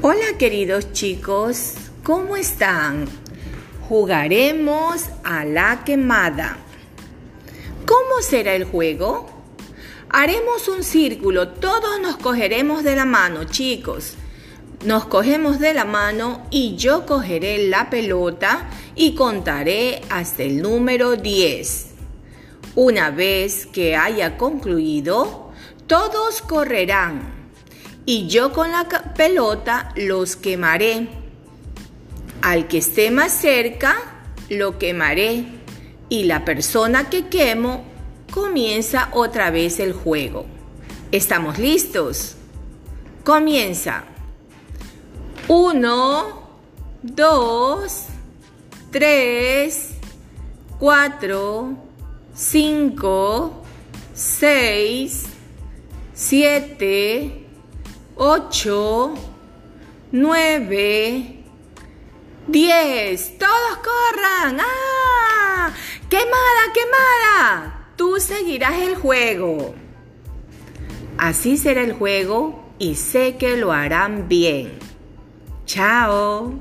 Hola queridos chicos, ¿cómo están? Jugaremos a la quemada. ¿Cómo será el juego? Haremos un círculo, todos nos cogeremos de la mano, chicos. Nos cogemos de la mano y yo cogeré la pelota y contaré hasta el número 10. Una vez que haya concluido, todos correrán y yo con la pelota los quemaré. Al que esté más cerca, lo quemaré y la persona que quemo comienza otra vez el juego. ¿Estamos listos? Comienza. Uno, dos, tres, cuatro, cinco, seis, siete, 8, 9, 10. Todos corran. ¡Ah! ¡Quemada, quemada! Tú seguirás el juego. Así será el juego y sé que lo harán bien. Chao.